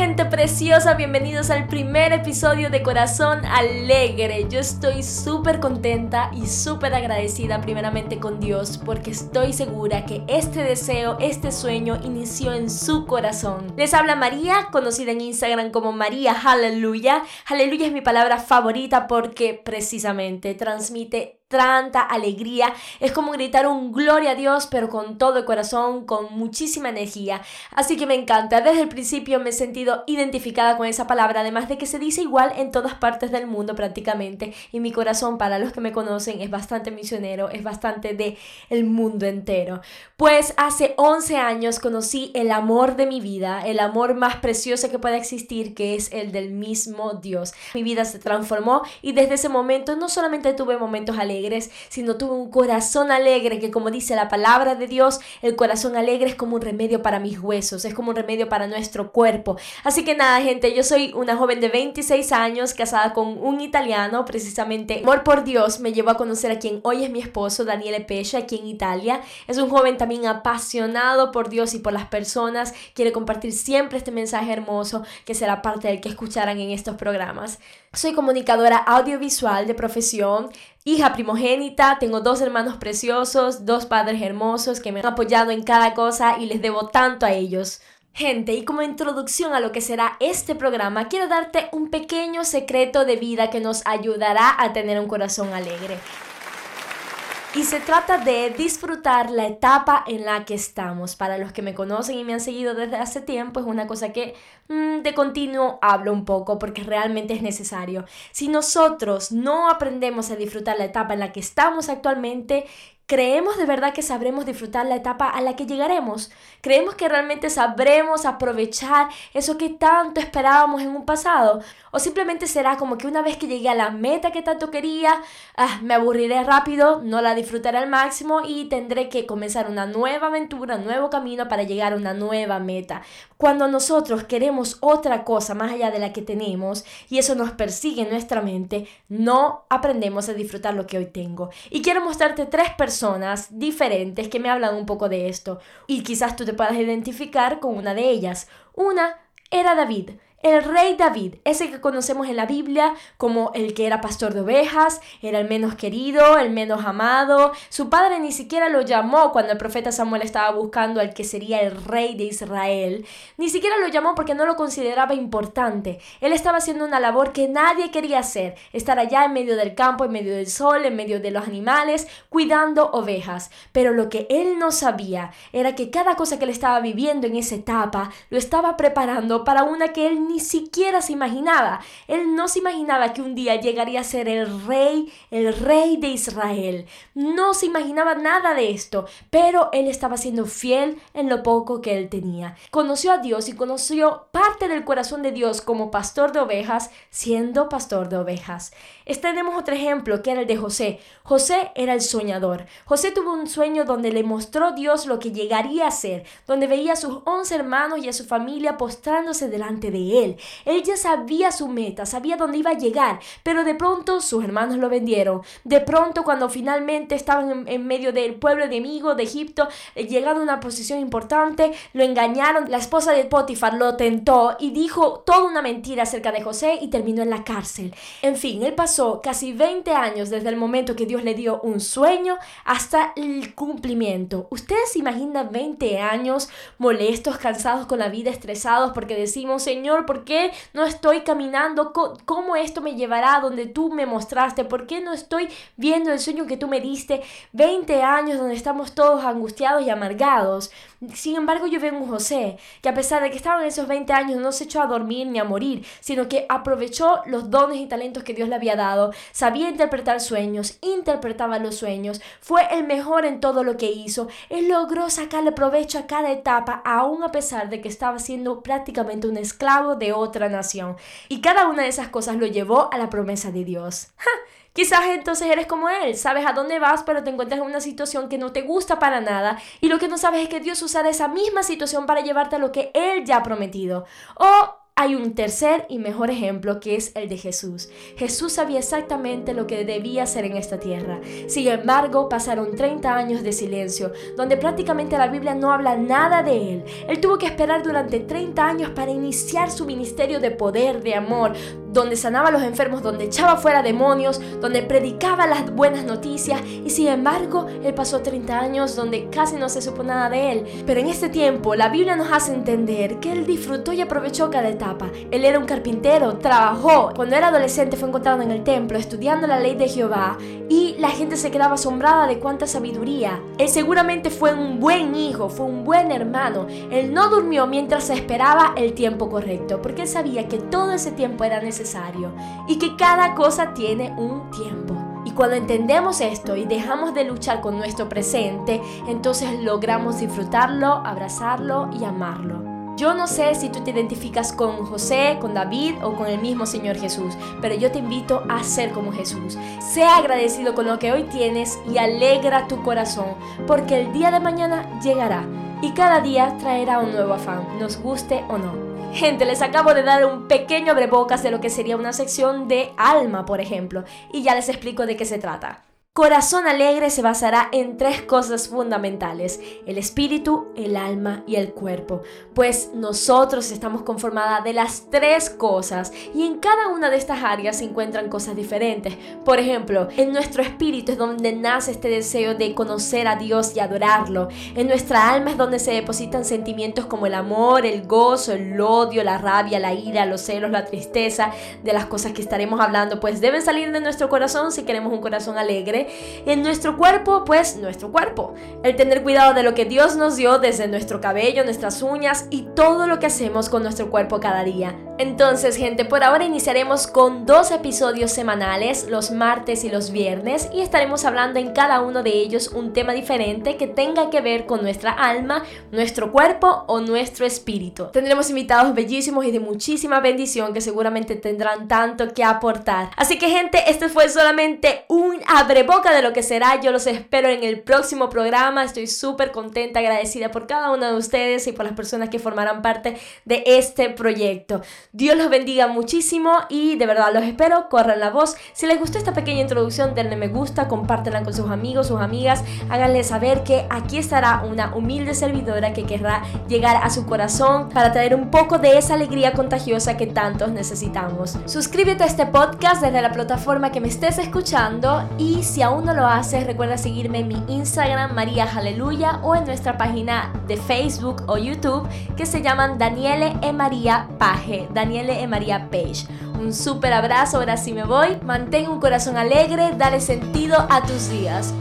gente preciosa, bienvenidos al primer episodio de Corazón Alegre. Yo estoy súper contenta y súper agradecida primeramente con Dios porque estoy segura que este deseo, este sueño inició en su corazón. Les habla María, conocida en Instagram como María Aleluya. Aleluya es mi palabra favorita porque precisamente transmite tanta alegría. Es como gritar un gloria a Dios, pero con todo el corazón, con muchísima energía. Así que me encanta. Desde el principio me he sentido identificada con esa palabra, además de que se dice igual en todas partes del mundo prácticamente. Y mi corazón, para los que me conocen, es bastante misionero, es bastante de el mundo entero. Pues hace 11 años conocí el amor de mi vida, el amor más precioso que pueda existir, que es el del mismo Dios. Mi vida se transformó y desde ese momento no solamente tuve momentos alegres, sino tuve un corazón alegre, que como dice la palabra de Dios, el corazón alegre es como un remedio para mis huesos, es como un remedio para nuestro cuerpo. Así que nada, gente, yo soy una joven de 26 años, casada con un italiano, precisamente. Amor por Dios me llevó a conocer a quien hoy es mi esposo, Daniele Pesce, aquí en Italia. Es un joven también apasionado por Dios y por las personas, quiere compartir siempre este mensaje hermoso que será parte del que escucharán en estos programas. Soy comunicadora audiovisual de profesión, hija primogénita, tengo dos hermanos preciosos, dos padres hermosos que me han apoyado en cada cosa y les debo tanto a ellos. Gente, y como introducción a lo que será este programa, quiero darte un pequeño secreto de vida que nos ayudará a tener un corazón alegre. Y se trata de disfrutar la etapa en la que estamos. Para los que me conocen y me han seguido desde hace tiempo, es una cosa que mm, de continuo hablo un poco porque realmente es necesario. Si nosotros no aprendemos a disfrutar la etapa en la que estamos actualmente, ¿Creemos de verdad que sabremos disfrutar la etapa a la que llegaremos? ¿Creemos que realmente sabremos aprovechar eso que tanto esperábamos en un pasado? ¿O simplemente será como que una vez que llegué a la meta que tanto quería, ah, me aburriré rápido, no la disfrutaré al máximo y tendré que comenzar una nueva aventura, un nuevo camino para llegar a una nueva meta? Cuando nosotros queremos otra cosa más allá de la que tenemos y eso nos persigue en nuestra mente, no aprendemos a disfrutar lo que hoy tengo. Y quiero mostrarte tres personas diferentes que me hablan un poco de esto y quizás tú te puedas identificar con una de ellas. Una era David. El rey David, ese que conocemos en la Biblia como el que era pastor de ovejas, era el menos querido, el menos amado. Su padre ni siquiera lo llamó cuando el profeta Samuel estaba buscando al que sería el rey de Israel. Ni siquiera lo llamó porque no lo consideraba importante. Él estaba haciendo una labor que nadie quería hacer, estar allá en medio del campo, en medio del sol, en medio de los animales, cuidando ovejas. Pero lo que él no sabía era que cada cosa que él estaba viviendo en esa etapa lo estaba preparando para una que él ni siquiera se imaginaba. Él no se imaginaba que un día llegaría a ser el rey, el rey de Israel. No se imaginaba nada de esto, pero él estaba siendo fiel en lo poco que él tenía. Conoció a Dios y conoció parte del corazón de Dios como pastor de ovejas, siendo pastor de ovejas. Tenemos otro ejemplo que era el de José. José era el soñador. José tuvo un sueño donde le mostró Dios lo que llegaría a ser, donde veía a sus once hermanos y a su familia postrándose delante de él. Él ya sabía su meta, sabía dónde iba a llegar, pero de pronto sus hermanos lo vendieron. De pronto cuando finalmente estaban en, medio del pueblo enemigo de Egipto, eh, llegando a una posición importante, lo engañaron. La esposa de Potifar lo tentó y dijo toda una mentira acerca de José y terminó en la cárcel. En fin, él pasó casi 20 años desde el momento que Dios le dio un sueño hasta el cumplimiento. ¿Ustedes se imaginan 20 años molestos, cansados con la vida, estresados porque decimos, Señor, ¿por qué no estoy caminando? ¿Cómo esto me llevará a donde tú me mostraste? ¿Por qué no estoy viendo el sueño que tú me diste? 20 años donde estamos todos angustiados y amargados. Sin embargo, yo veo un José que a pesar de que estaba en esos 20 años no se echó a dormir ni a morir, sino que aprovechó los dones y talentos que Dios le había dado, sabía interpretar sueños, interpretaba los sueños, fue el mejor en todo lo que hizo, él logró sacarle provecho a cada etapa, aún a pesar de que estaba siendo prácticamente un esclavo de otra nación. Y cada una de esas cosas lo llevó a la promesa de Dios. Quizás entonces eres como él, sabes a dónde vas, pero te encuentras en una situación que no te gusta para nada y lo que no sabes es que Dios usará esa misma situación para llevarte a lo que Él ya ha prometido. O Hay un tercer y mejor ejemplo que es el de Jesús. Jesús sabía exactamente lo que debía hacer en esta tierra. Sin embargo, pasaron 30 años de silencio, donde prácticamente la Biblia no habla nada de él. Él tuvo que esperar durante 30 años para iniciar su ministerio de poder, de amor, donde sanaba a los enfermos, donde echaba fuera demonios, donde predicaba las buenas noticias y sin embargo él pasó 30 años donde casi no se supo nada de él. Pero en este tiempo la Biblia nos hace entender que él disfrutó y aprovechó cada etapa. Él era un carpintero, trabajó. Cuando era adolescente fue encontrado en el templo estudiando la ley de Jehová y la gente se quedaba asombrada de cuánta sabiduría. Él seguramente fue un buen hijo, fue un buen hermano. Él no durmió mientras esperaba el tiempo correcto porque él sabía que todo ese tiempo era necesario y que cada cosa tiene un tiempo. Y cuando entendemos esto y dejamos de luchar con nuestro presente, entonces logramos disfrutarlo, abrazarlo y amarlo. Yo no sé si tú te identificas con José, con David o con el mismo Señor Jesús, pero yo te invito a ser como Jesús. Sea agradecido con lo que hoy tienes y alegra tu corazón, porque el día de mañana llegará y cada día traerá un nuevo afán, nos guste o no. Gente, les acabo de dar un pequeño abrebocas de lo que sería una sección de alma, por ejemplo, y ya les explico de qué se trata. Corazón Alegre se basará en tres cosas fundamentales, el espíritu, el alma y el cuerpo, pues nosotros estamos conformadas de las tres cosas y en cada una de estas áreas se encuentran cosas diferentes. Por ejemplo, en nuestro espíritu es donde nace este deseo de conocer a Dios y adorarlo. En nuestra alma es donde se depositan sentimientos como el amor, el gozo, el odio, la rabia, la ira, los celos, la tristeza, de las cosas que estaremos hablando, pues deben salir de nuestro corazón si queremos un corazón alegre en nuestro cuerpo, pues nuestro cuerpo. El tener cuidado de lo que Dios nos dio desde nuestro cabello, nuestras uñas y todo lo que hacemos con nuestro cuerpo cada día. Entonces, gente, por ahora iniciaremos con dos episodios semanales, los martes y los viernes, y estaremos hablando en cada uno de ellos un tema diferente que tenga que ver con nuestra alma, nuestro cuerpo o nuestro espíritu. Tendremos invitados bellísimos y de muchísima bendición que seguramente tendrán tanto que aportar. Así que, gente, este fue solamente un abre boca de lo que será. Yo los espero en el próximo programa. Estoy súper contenta, agradecida por cada uno de ustedes y por las personas que formarán parte de este proyecto. Dios los bendiga muchísimo y de verdad los espero. Corran la voz. Si les gustó esta pequeña introducción, denle me gusta, compártenla con sus amigos, sus amigas. Háganle saber que aquí estará una humilde servidora que querrá llegar a su corazón para traer un poco de esa alegría contagiosa que tantos necesitamos. Suscríbete a este podcast desde la plataforma que me estés escuchando y si aún no lo haces, recuerda seguirme en mi Instagram María Aleluya o en nuestra página de Facebook o YouTube que se llaman Daniele e María Page, Daniele e María Page. Un súper abrazo, ahora sí me voy. Mantén un corazón alegre, dale sentido a tus días.